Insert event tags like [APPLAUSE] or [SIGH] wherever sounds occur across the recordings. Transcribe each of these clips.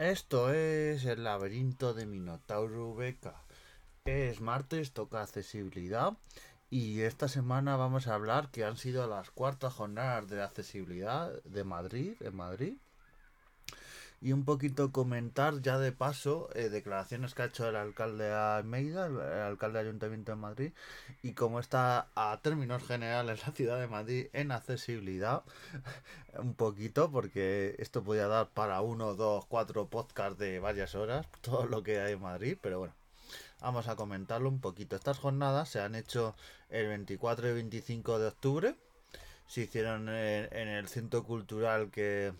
Esto es el laberinto de Minotauro Beca. Es martes, toca accesibilidad. Y esta semana vamos a hablar que han sido las cuartas jornadas de accesibilidad de Madrid, en Madrid y un poquito comentar ya de paso eh, declaraciones que ha hecho el alcalde Almeida, el, alcalde del Ayuntamiento de Madrid, y cómo está a términos generales la ciudad de Madrid en accesibilidad, [LAUGHS] un poquito, porque esto podía dar para uno, dos, cuatro podcasts de varias horas, todo lo que hay en Madrid, pero bueno. Vamos a comentarlo un poquito. Estas jornadas se han hecho el 24 y 25 de octubre. Se hicieron en el centro cultural que,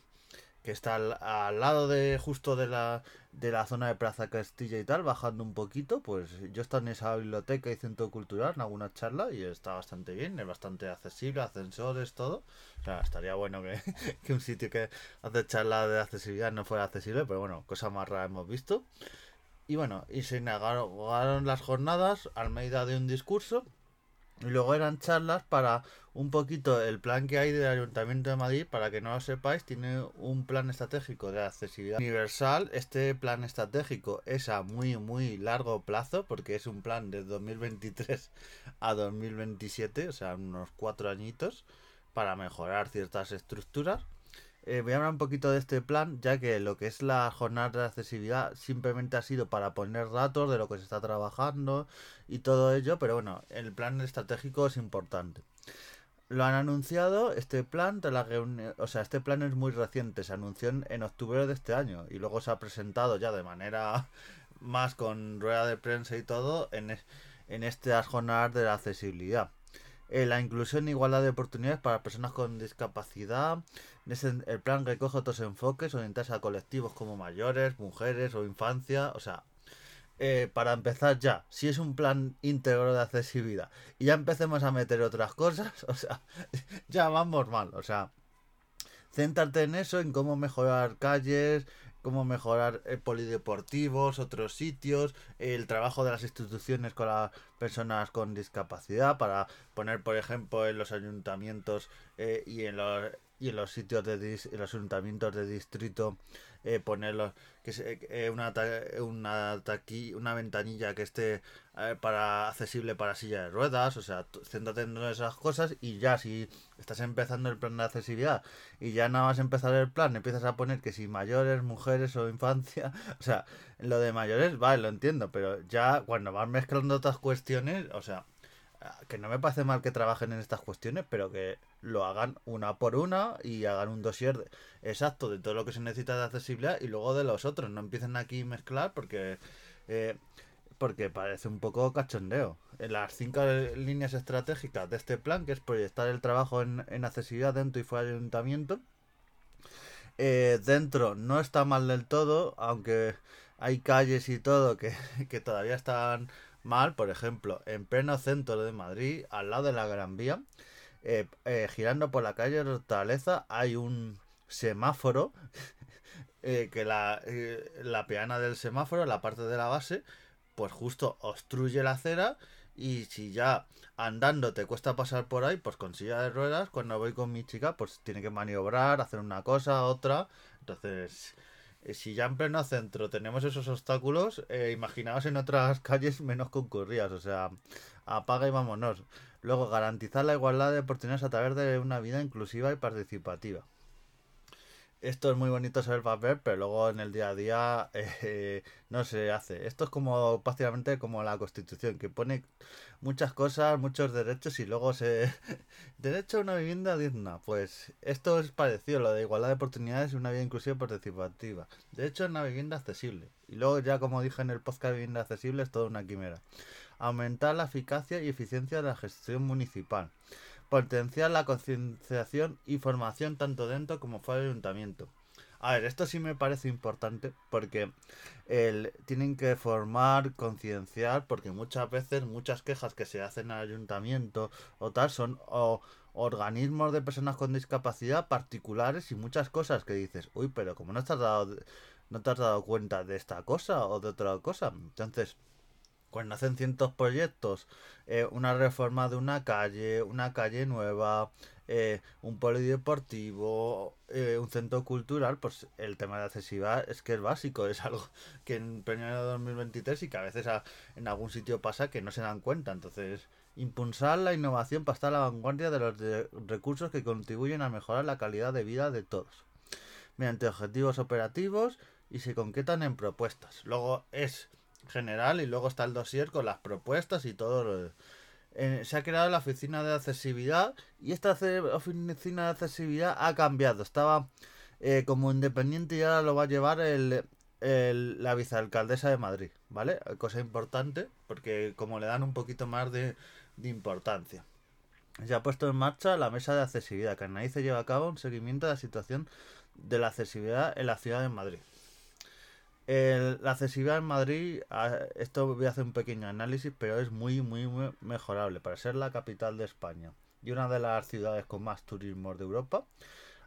que está al, lado de justo de la, de la zona de Plaza Castilla y tal, bajando un poquito, pues yo estoy en esa biblioteca y centro cultural en alguna charla y está bastante bien, es bastante accesible, ascensores, todo. O sea, estaría bueno que, [LAUGHS] que un sitio que hace charla de accesibilidad no fuera accesible, pero bueno, cosa más rara hemos visto. Y bueno, y se negaron las jornadas, Almeida de un discurso y luego eran charlas para un poquito el plan que hay del Ayuntamiento de Madrid, para que no lo sepáis, tiene un plan estratégico de accesibilidad universal. Este plan estratégico es a muy, muy largo plazo, porque es un plan de 2023 a 2027, o sea, unos cuatro añitos, para mejorar ciertas estructuras. Eh, voy a hablar un poquito de este plan, ya que lo que es la jornada de accesibilidad simplemente ha sido para poner datos de lo que se está trabajando y todo ello, pero bueno, el plan estratégico es importante. Lo han anunciado, este plan de la reunión, o sea, este plan es muy reciente, se anunció en, octubre de este año y luego se ha presentado ya de manera [LAUGHS] más con rueda de prensa y todo en, en estas jornadas de la accesibilidad. Eh, la inclusión e igualdad de oportunidades para personas con discapacidad. el plan recoge otros enfoques orientados a colectivos como mayores, mujeres o infancia. O sea, eh, para empezar ya, si es un plan íntegro de accesibilidad y ya empecemos a meter otras cosas, [LAUGHS] o sea, ya vamos mal. O sea, céntrate en eso, en cómo mejorar calles, cómo mejorar polideportivos, otros sitios, el trabajo de las instituciones con las personas con discapacidad, para poner, por ejemplo, en los ayuntamientos eh, y en los y en los sitios de los ayuntamientos de distrito eh, ponerlos que eh, una una una ventanilla que esté eh, para accesible para silla de ruedas o sea céntrate en esas cosas y ya si estás empezando el plan de accesibilidad y ya nada más empezar el plan empiezas a poner que si mayores mujeres o infancia [LAUGHS] o sea lo de mayores vale lo entiendo pero ya cuando vas mezclando otras cuestiones o sea que no me parece mal que trabajen en estas cuestiones, pero que lo hagan una por una y hagan un dossier exacto de todo lo que se necesita de accesibilidad y luego de los otros. No empiecen aquí a mezclar porque, eh, porque parece un poco cachondeo. En las cinco líneas estratégicas de este plan, que es proyectar el trabajo en, accesibilidad dentro y fuera del ayuntamiento, eh, dentro no está mal del todo, aunque hay calles y todo que, [LAUGHS] que todavía están mal, por ejemplo, en pleno centro de Madrid, al lado de la Gran Vía, eh, eh, girando por la calle Hortaleza, hay un semáforo [LAUGHS] eh, que la, la peana del semáforo, la parte de la base, pues justo obstruye la acera y si ya andando te cuesta pasar por ahí, pues con silla de ruedas, cuando voy con mi chica, pues tiene que maniobrar, hacer una cosa, otra. Entonces, eh, si ya en pleno centro tenemos esos obstáculos, eh, imaginaos en otras [LAUGHS] calles menos concurridas, o sea, apaga y vámonos. Luego, garantizar la igualdad de oportunidades a través de una vida inclusiva y participativa esto es muy bonito saber papel, pero luego en el día a día [LAUGHS] eh, no se hace. Esto es como prácticamente como la Constitución, que pone muchas cosas, muchos derechos y luego se... [LAUGHS] Derecho a una vivienda digna. Pues esto es parecido, lo de igualdad de oportunidades y una vida inclusiva participativa. Derecho a una vivienda accesible. Y luego ya como dije en el podcast vivienda accesible es toda una quimera. Aumentar la eficacia y eficiencia de la gestión municipal potenciar la concienciación y formación tanto dentro como fuera del ayuntamiento. A ver, esto sí me parece importante porque el, tienen que formar, concienciar, porque muchas veces muchas quejas que se hacen al ayuntamiento o tal son o, organismos de personas con discapacidad particulares y muchas cosas que dices, uy, pero como no te has dado, no te has dado cuenta de esta cosa o de otra cosa. Entonces, cuando hacen cientos proyectos, eh, una reforma de una calle, una calle nueva, eh, un polideportivo, eh, un centro cultural, pues el tema de accesibilidad es que es básico, es algo [LAUGHS] que en pleno 2023 y que a veces en algún sitio pasa que no se dan cuenta. Entonces, impulsar la innovación para estar a la vanguardia de los recursos que contribuyen a mejorar la calidad de vida de todos, mediante objetivos operativos y se concretan en propuestas. Luego es general y luego está el dossier con las propuestas y todo lo se ha creado la oficina de accesibilidad y esta oficina de accesibilidad ha cambiado. Estaba eh, como independiente y ahora lo va a llevar el, la vicealcaldesa de Madrid, ¿vale? Cosa importante porque como le dan un poquito más de, de importancia. Se ha puesto en marcha la mesa de accesibilidad que analiza y lleva a cabo un seguimiento de la situación de la accesibilidad en la ciudad de Madrid la accesibilidad en Madrid, esto voy a hacer un pequeño análisis, pero es muy, muy, mejorable. Para ser la capital de España y una de las ciudades con más turismo de Europa,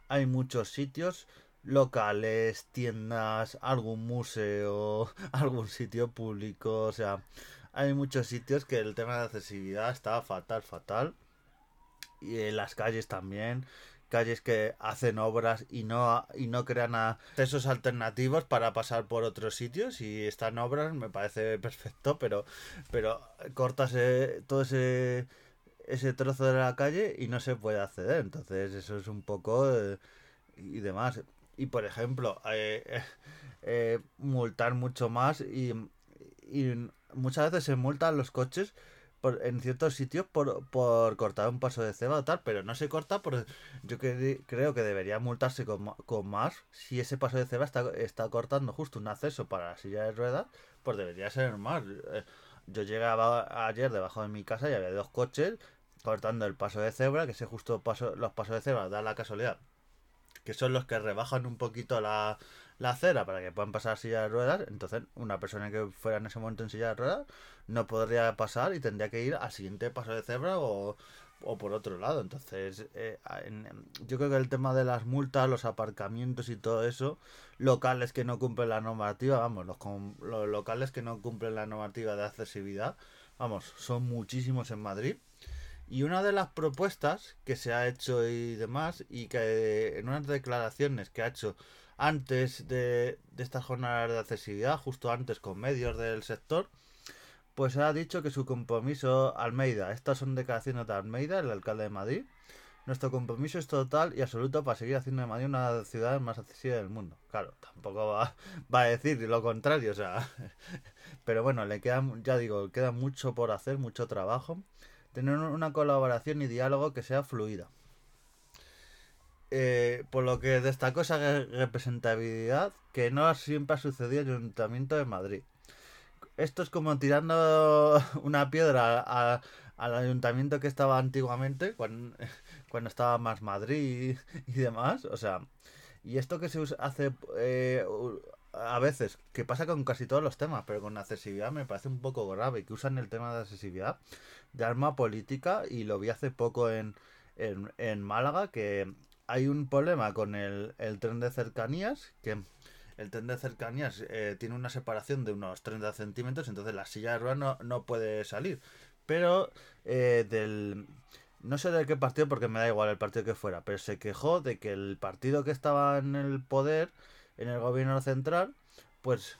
hay muchos sitios locales, tiendas, algún museo, [LAUGHS] algún sitio público, o sea, hay muchos sitios que el tema de accesibilidad está fatal, fatal. Y en las calles también calles que hacen obras y no, y no crean accesos alternativos para pasar por otros sitios y están obras me parece perfecto, pero, pero cortas todo ese, ese trozo de la calle y no se puede acceder. Entonces eso es un poco eh, y demás. Y por ejemplo, eh, eh, multar mucho más y muchas veces se multan los coches en ciertos sitios por, por cortar un paso de ceba o tal, pero no se corta por yo creo que debería multarse con, con, más si ese paso de ceba está, está cortando justo un acceso para la silla de ruedas, pues debería ser más. Eh, yo llegaba ayer debajo de mi casa y había dos coches cortando el paso de cebra, que ese justo paso, los pasos de cebra da la casualidad que son los que rebajan un poquito la, la acera para que puedan pasar silla de ruedas, entonces una persona que fuera en ese momento en silla de ruedas no podría pasar y tendría que ir al siguiente paso de cebra o, por otro lado. Entonces, eh, yo creo que el tema de las multas, los aparcamientos y todo eso, locales que no cumplen la normativa, vamos, los, los locales que no cumplen la normativa de accesibilidad, vamos, son muchísimos en Madrid. Y una de las propuestas que se ha hecho y demás, y que en unas declaraciones que ha hecho antes de, de estas jornadas de accesibilidad, justo antes con medios del sector, pues ha dicho que su compromiso, Almeida, estas son declaraciones de Almeida, el alcalde de Madrid, nuestro compromiso es total y absoluto para seguir haciendo de Madrid una de las ciudades más accesibles del mundo. Claro, tampoco va, [LAUGHS] va, a decir lo contrario, o sea, [LAUGHS] pero bueno, le queda, ya digo, queda mucho por hacer, mucho trabajo. Tener una colaboración y diálogo que sea fluida. Eh, por lo que destacó esa representabilidad que no siempre ha sucedido en el Ayuntamiento de Madrid. Esto es como tirando [LAUGHS] una piedra al ayuntamiento que estaba antiguamente, [LAUGHS] cuando, estaba más Madrid y, demás. O sea, y esto que se hace eh, a veces, que pasa con casi todos los temas, pero con accesibilidad me parece un poco grave, que usan el tema de accesibilidad de arma política y lo vi hace poco en, en, en Málaga, que hay un problema con el, el tren de cercanías, que el tren de cercanías eh, tiene una separación de unos 30 centímetros, entonces la silla de ruedas no, no puede salir. Pero eh, del... No sé de qué partido, porque me da igual el partido que fuera, pero se quejó de que el partido que estaba en el poder, en el gobierno central, pues,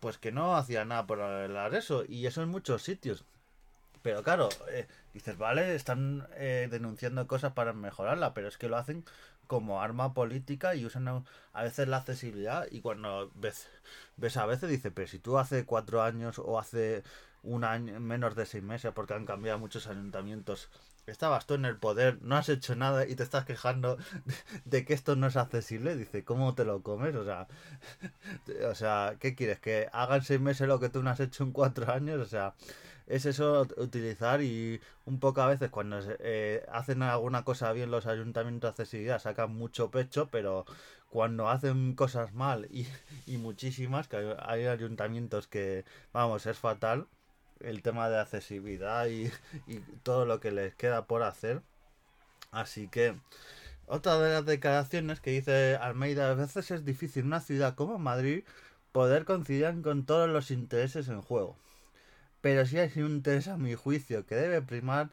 pues que no hacía nada por arreglar eso. Y eso en muchos sitios. Pero claro, eh, dices, vale, están eh, denunciando cosas para mejorarla, pero es que lo hacen como arma política y usan a veces la accesibilidad y cuando ves, ves a veces dice, pero si tú hace cuatro años o hace un año, menos de seis meses, porque han cambiado muchos ayuntamientos, estabas tú en el poder, no has hecho nada y te estás quejando [LAUGHS] de, que esto no es accesible, dice, ¿cómo te lo comes? O sea, [LAUGHS] o sea, ¿qué quieres? ¿Que hagan seis meses lo que tú no has hecho en cuatro años? O sea, es eso utilizar y un poco a veces cuando eh, hacen alguna cosa bien los ayuntamientos de accesibilidad sacan mucho pecho, pero cuando hacen cosas mal y, [LAUGHS] y muchísimas, que hay, ayuntamientos que, vamos, es fatal el tema de accesibilidad y, todo lo que les queda por hacer. Así que otra de las declaraciones que dice Almeida, a veces es difícil una ciudad como Madrid poder conciliar con todos los intereses en juego pero sí hay un interés a mi juicio que debe primar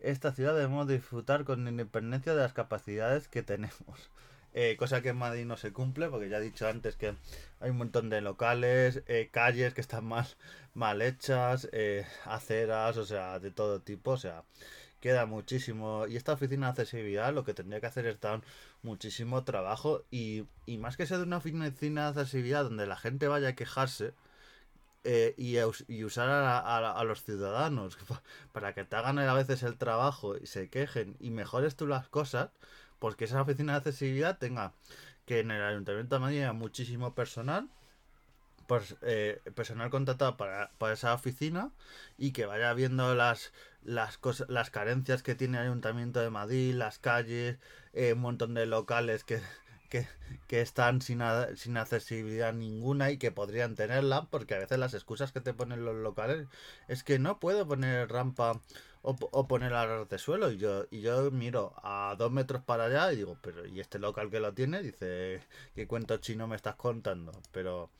esta ciudad debemos disfrutar con independencia de las capacidades que tenemos. Eh, cosa que en Madrid no se cumple, porque ya he dicho antes que hay un montón de locales, eh, calles que están mal, mal hechas, eh, aceras, o sea, de todo tipo, o sea, queda muchísimo. Y esta oficina de accesibilidad lo que tendría que hacer es dar muchísimo trabajo y, y más que ser de una oficina de accesibilidad donde la gente vaya a quejarse, eh, y, y, usar a, a, los ciudadanos [LAUGHS] para que te hagan a veces el trabajo y se quejen y mejores tú las cosas, porque esa oficina de accesibilidad tenga que en el Ayuntamiento de Madrid haya muchísimo personal, pues, eh, personal contratado para, para, esa oficina y que vaya viendo las las cosas las carencias que tiene el Ayuntamiento de Madrid, las calles, eh, un montón de locales que que, están sin, sin accesibilidad ninguna y que podrían tenerla, porque a veces las excusas que te ponen los locales es que no puedo poner rampa o, poner aras de suelo. Y yo, y yo miro a dos metros para allá y digo, pero ¿y este local que lo tiene? Dice, ¿qué cuento chino me estás contando? Pero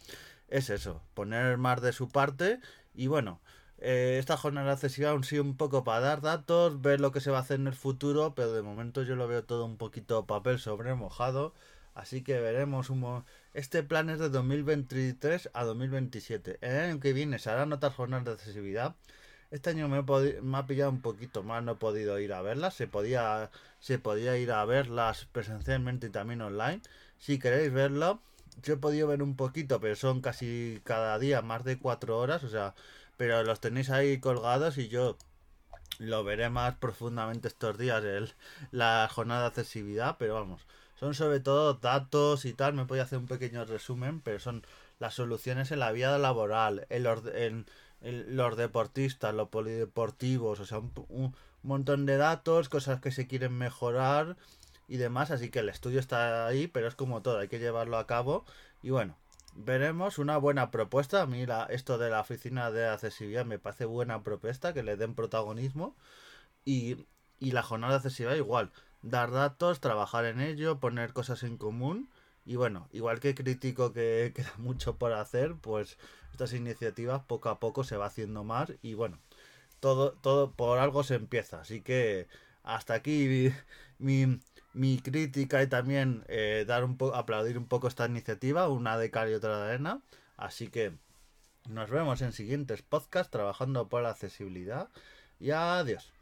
es eso, poner más de su parte y bueno. Eh, esta jornada accesibilidad aún sí un poco para dar datos, ver lo que se va a hacer en el futuro, pero de momento yo lo veo todo un poquito papel sobre mojado. Así que veremos un Este plan es de 2023 a 2027. El año que viene se harán otras jornadas de accesibilidad. Este año me, me, ha pillado un poquito más, no he podido ir a verlas. Se podía, se podía ir a verlas presencialmente y también online. Si queréis verlo, yo he podido ver un poquito, pero son casi cada día más de cuatro horas. O sea, pero los tenéis ahí colgados y yo lo veré más profundamente estos días, el, la jornada de accesibilidad. Pero vamos, son sobre todo datos y tal. Me voy hacer un pequeño resumen, pero son las soluciones en la vida laboral, en los, en, los deportistas, los polideportivos, o sea, un, montón de datos, cosas que se quieren mejorar y demás. Así que el estudio está ahí, pero es como todo, hay que llevarlo a cabo. Y bueno, veremos una buena propuesta. A mí esto de la oficina de accesibilidad me parece buena propuesta, que le den protagonismo. Y, y la jornada de accesibilidad igual dar datos, trabajar en ello, poner cosas en común. Y bueno, igual que critico que [LAUGHS] queda mucho por hacer, pues estas iniciativas poco a poco se va haciendo más y bueno, todo, todo por algo se empieza. Así que hasta aquí mi, mi, crítica y también eh, dar un aplaudir un poco esta iniciativa, una de cal y otra de arena. Así que nos vemos en siguientes podcasts trabajando por la accesibilidad y adiós.